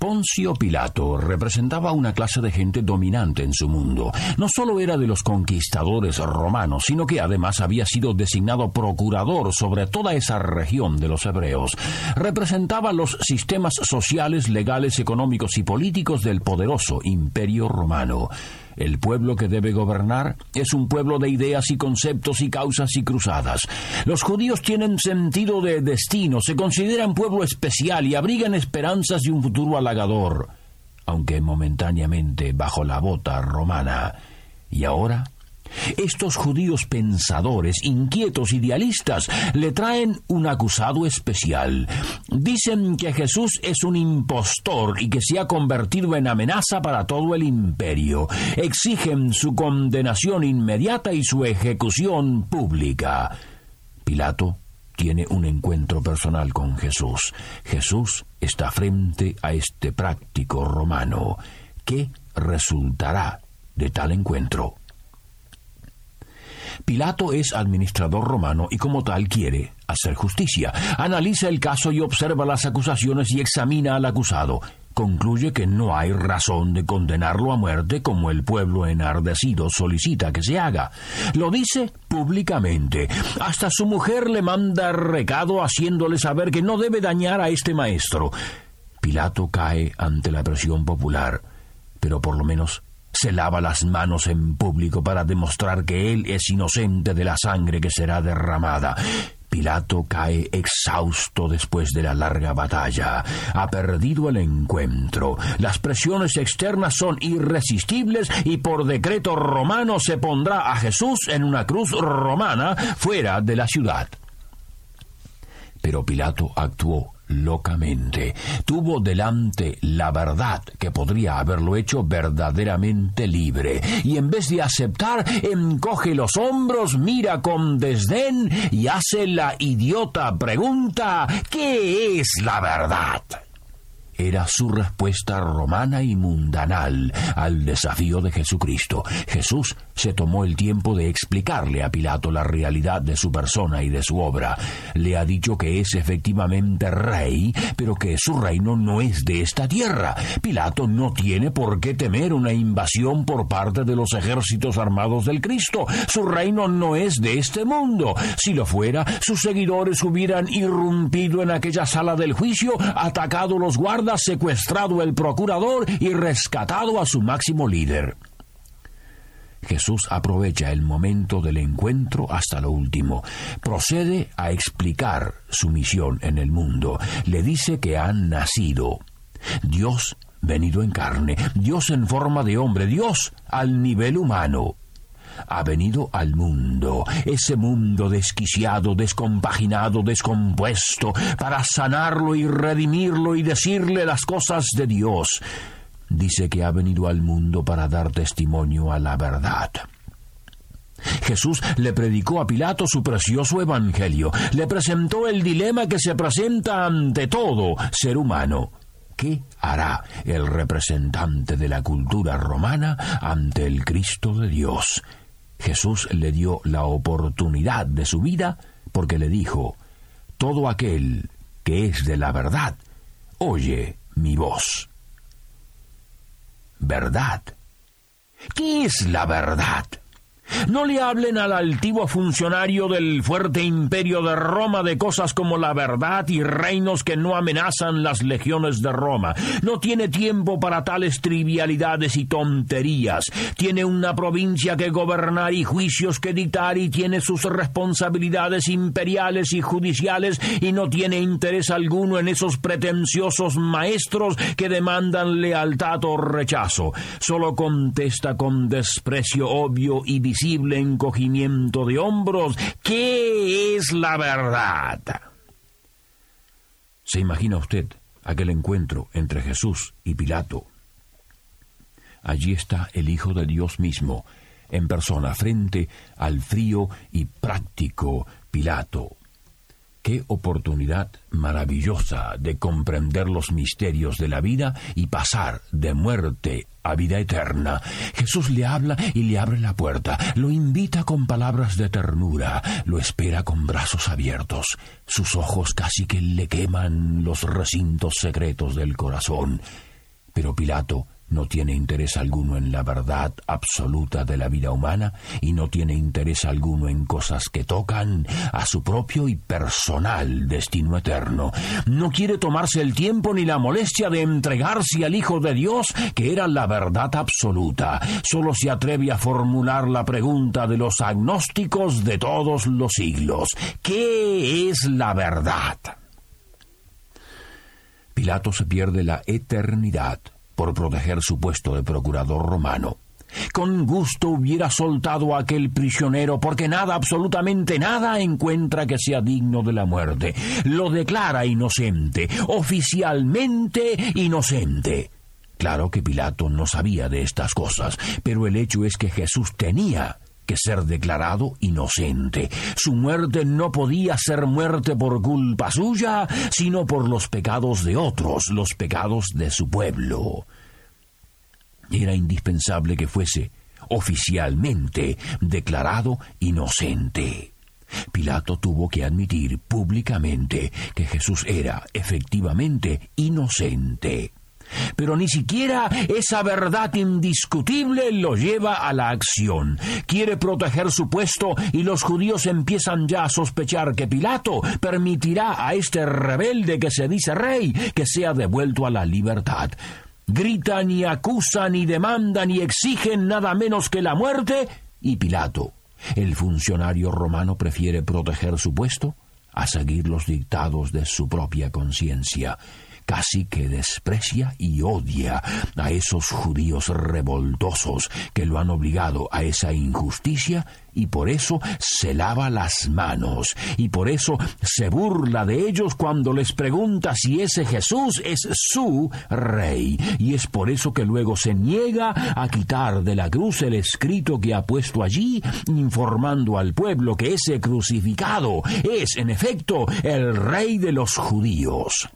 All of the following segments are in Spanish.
Poncio Pilato representaba una clase de gente dominante en su mundo. No solo era de los conquistadores romanos, sino que además había sido designado procurador sobre toda esa región de los hebreos. Representaba los sistemas sociales, legales, económicos y políticos del poderoso imperio romano. El pueblo que debe gobernar es un pueblo de ideas y conceptos y causas y cruzadas. Los judíos tienen sentido de destino, se consideran pueblo especial y abrigan esperanzas de un futuro halagador, aunque momentáneamente bajo la bota romana. Y ahora estos judíos pensadores, inquietos, idealistas, le traen un acusado especial. Dicen que Jesús es un impostor y que se ha convertido en amenaza para todo el imperio. Exigen su condenación inmediata y su ejecución pública. Pilato tiene un encuentro personal con Jesús. Jesús está frente a este práctico romano. ¿Qué resultará de tal encuentro? Pilato es administrador romano y como tal quiere hacer justicia. Analiza el caso y observa las acusaciones y examina al acusado. Concluye que no hay razón de condenarlo a muerte como el pueblo enardecido solicita que se haga. Lo dice públicamente. Hasta su mujer le manda recado haciéndole saber que no debe dañar a este maestro. Pilato cae ante la presión popular, pero por lo menos se lava las manos en público para demostrar que él es inocente de la sangre que será derramada. Pilato cae exhausto después de la larga batalla. Ha perdido el encuentro. Las presiones externas son irresistibles y por decreto romano se pondrá a Jesús en una cruz romana fuera de la ciudad. Pero Pilato actuó locamente. Tuvo delante la verdad que podría haberlo hecho verdaderamente libre. Y en vez de aceptar, encoge los hombros, mira con desdén y hace la idiota pregunta ¿qué es la verdad? Era su respuesta romana y mundanal al desafío de Jesucristo. Jesús se tomó el tiempo de explicarle a Pilato la realidad de su persona y de su obra. Le ha dicho que es efectivamente rey, pero que su reino no es de esta tierra. Pilato no tiene por qué temer una invasión por parte de los ejércitos armados del Cristo. Su reino no es de este mundo. Si lo fuera, sus seguidores hubieran irrumpido en aquella sala del juicio, atacado los guardas, secuestrado el procurador y rescatado a su máximo líder. Jesús aprovecha el momento del encuentro hasta lo último. Procede a explicar su misión en el mundo. Le dice que han nacido. Dios venido en carne, Dios en forma de hombre, Dios al nivel humano ha venido al mundo, ese mundo desquiciado, descompaginado, descompuesto, para sanarlo y redimirlo y decirle las cosas de Dios. Dice que ha venido al mundo para dar testimonio a la verdad. Jesús le predicó a Pilato su precioso evangelio, le presentó el dilema que se presenta ante todo ser humano. ¿Qué hará el representante de la cultura romana ante el Cristo de Dios? Jesús le dio la oportunidad de su vida porque le dijo, todo aquel que es de la verdad, oye mi voz. ¿Verdad? ¿Qué es la verdad? No le hablen al altivo funcionario del fuerte imperio de Roma de cosas como la verdad y reinos que no amenazan las legiones de Roma. No tiene tiempo para tales trivialidades y tonterías. Tiene una provincia que gobernar y juicios que dictar y tiene sus responsabilidades imperiales y judiciales y no tiene interés alguno en esos pretenciosos maestros que demandan lealtad o rechazo. Solo contesta con desprecio obvio y visible encogimiento de hombros. ¿Qué es la verdad? ¿Se imagina usted aquel encuentro entre Jesús y Pilato? allí está el Hijo de Dios mismo, en persona, frente al frío y práctico Pilato. Qué oportunidad maravillosa de comprender los misterios de la vida y pasar de muerte a vida eterna. Jesús le habla y le abre la puerta, lo invita con palabras de ternura, lo espera con brazos abiertos. Sus ojos casi que le queman los recintos secretos del corazón. Pero Pilato no tiene interés alguno en la verdad absoluta de la vida humana y no tiene interés alguno en cosas que tocan a su propio y personal destino eterno. No quiere tomarse el tiempo ni la molestia de entregarse al Hijo de Dios, que era la verdad absoluta. Solo se atreve a formular la pregunta de los agnósticos de todos los siglos. ¿Qué es la verdad? Pilato se pierde la eternidad por proteger su puesto de procurador romano. Con gusto hubiera soltado a aquel prisionero porque nada, absolutamente nada encuentra que sea digno de la muerte. Lo declara inocente, oficialmente inocente. Claro que Pilato no sabía de estas cosas, pero el hecho es que Jesús tenía que ser declarado inocente. Su muerte no podía ser muerte por culpa suya, sino por los pecados de otros, los pecados de su pueblo. Era indispensable que fuese oficialmente declarado inocente. Pilato tuvo que admitir públicamente que Jesús era efectivamente inocente. Pero ni siquiera esa verdad indiscutible lo lleva a la acción. Quiere proteger su puesto y los judíos empiezan ya a sospechar que Pilato permitirá a este rebelde que se dice rey que sea devuelto a la libertad. Gritan y acusan y demandan y exigen nada menos que la muerte y Pilato. El funcionario romano prefiere proteger su puesto a seguir los dictados de su propia conciencia casi que desprecia y odia a esos judíos revoltosos que lo han obligado a esa injusticia y por eso se lava las manos y por eso se burla de ellos cuando les pregunta si ese Jesús es su rey. Y es por eso que luego se niega a quitar de la cruz el escrito que ha puesto allí informando al pueblo que ese crucificado es en efecto el rey de los judíos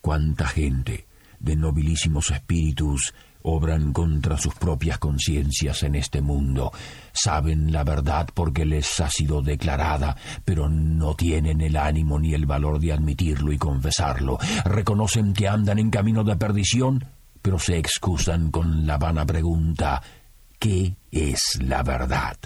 cuánta gente de nobilísimos espíritus obran contra sus propias conciencias en este mundo. Saben la verdad porque les ha sido declarada, pero no tienen el ánimo ni el valor de admitirlo y confesarlo. Reconocen que andan en camino de perdición, pero se excusan con la vana pregunta ¿qué es la verdad?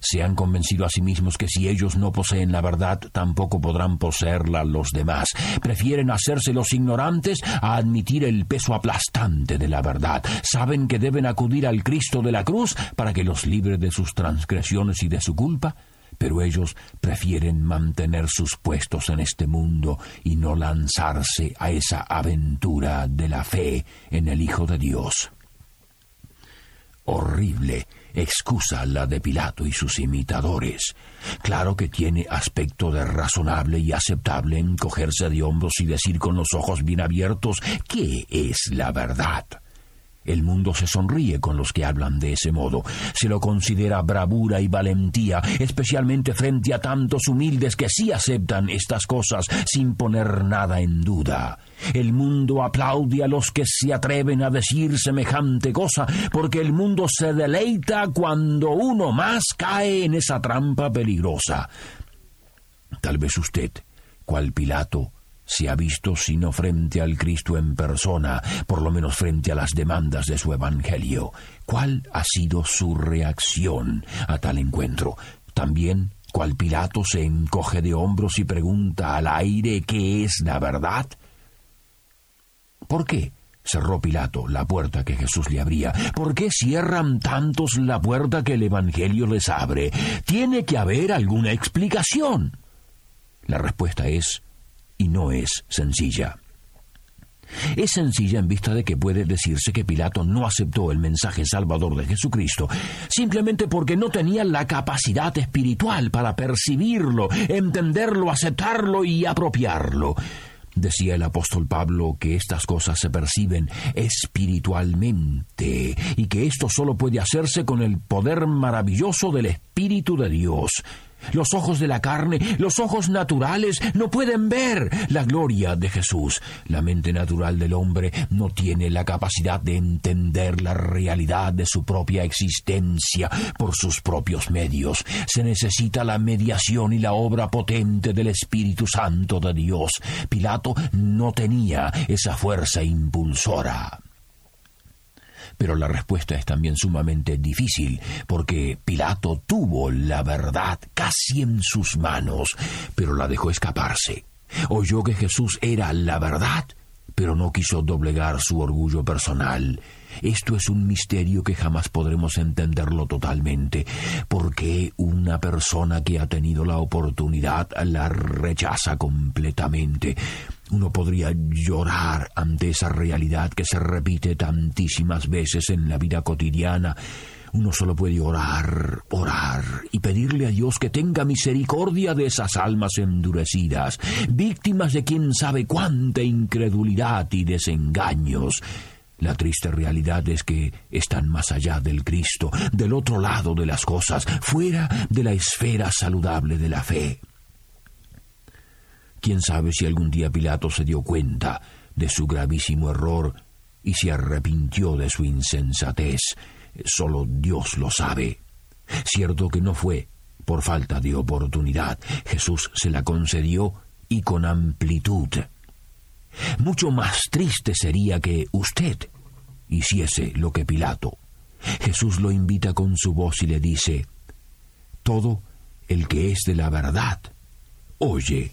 Se han convencido a sí mismos que si ellos no poseen la verdad, tampoco podrán poseerla los demás. Prefieren hacerse los ignorantes a admitir el peso aplastante de la verdad. Saben que deben acudir al Cristo de la cruz para que los libre de sus transgresiones y de su culpa, pero ellos prefieren mantener sus puestos en este mundo y no lanzarse a esa aventura de la fe en el Hijo de Dios. Horrible excusa la de Pilato y sus imitadores. Claro que tiene aspecto de razonable y aceptable encogerse de hombros y decir con los ojos bien abiertos ¿qué es la verdad? El mundo se sonríe con los que hablan de ese modo. Se lo considera bravura y valentía, especialmente frente a tantos humildes que sí aceptan estas cosas sin poner nada en duda. El mundo aplaude a los que se atreven a decir semejante cosa, porque el mundo se deleita cuando uno más cae en esa trampa peligrosa. Tal vez usted, cual Pilato, se ha visto sino frente al Cristo en persona, por lo menos frente a las demandas de su Evangelio. ¿Cuál ha sido su reacción a tal encuentro? También, cual Pilato se encoge de hombros y pregunta al aire qué es la verdad. ¿Por qué? cerró Pilato la puerta que Jesús le abría. ¿Por qué cierran tantos la puerta que el Evangelio les abre? Tiene que haber alguna explicación. La respuesta es y no es sencilla. Es sencilla en vista de que puede decirse que Pilato no aceptó el mensaje salvador de Jesucristo, simplemente porque no tenía la capacidad espiritual para percibirlo, entenderlo, aceptarlo y apropiarlo. Decía el apóstol Pablo que estas cosas se perciben espiritualmente y que esto solo puede hacerse con el poder maravilloso del Espíritu de Dios. Los ojos de la carne, los ojos naturales, no pueden ver la gloria de Jesús. La mente natural del hombre no tiene la capacidad de entender la realidad de su propia existencia por sus propios medios. Se necesita la mediación y la obra potente del Espíritu Santo de Dios. Pilato no tenía esa fuerza impulsora. Pero la respuesta es también sumamente difícil, porque Pilato tuvo la verdad casi en sus manos, pero la dejó escaparse. Oyó que Jesús era la verdad, pero no quiso doblegar su orgullo personal. Esto es un misterio que jamás podremos entenderlo totalmente, porque una persona que ha tenido la oportunidad la rechaza completamente. Uno podría llorar ante esa realidad que se repite tantísimas veces en la vida cotidiana. Uno solo puede orar, orar y pedirle a Dios que tenga misericordia de esas almas endurecidas, víctimas de quien sabe cuánta incredulidad y desengaños. La triste realidad es que están más allá del Cristo, del otro lado de las cosas, fuera de la esfera saludable de la fe. Quién sabe si algún día Pilato se dio cuenta de su gravísimo error y se arrepintió de su insensatez. Solo Dios lo sabe. Cierto que no fue por falta de oportunidad. Jesús se la concedió y con amplitud. Mucho más triste sería que usted hiciese lo que Pilato. Jesús lo invita con su voz y le dice, Todo el que es de la verdad, oye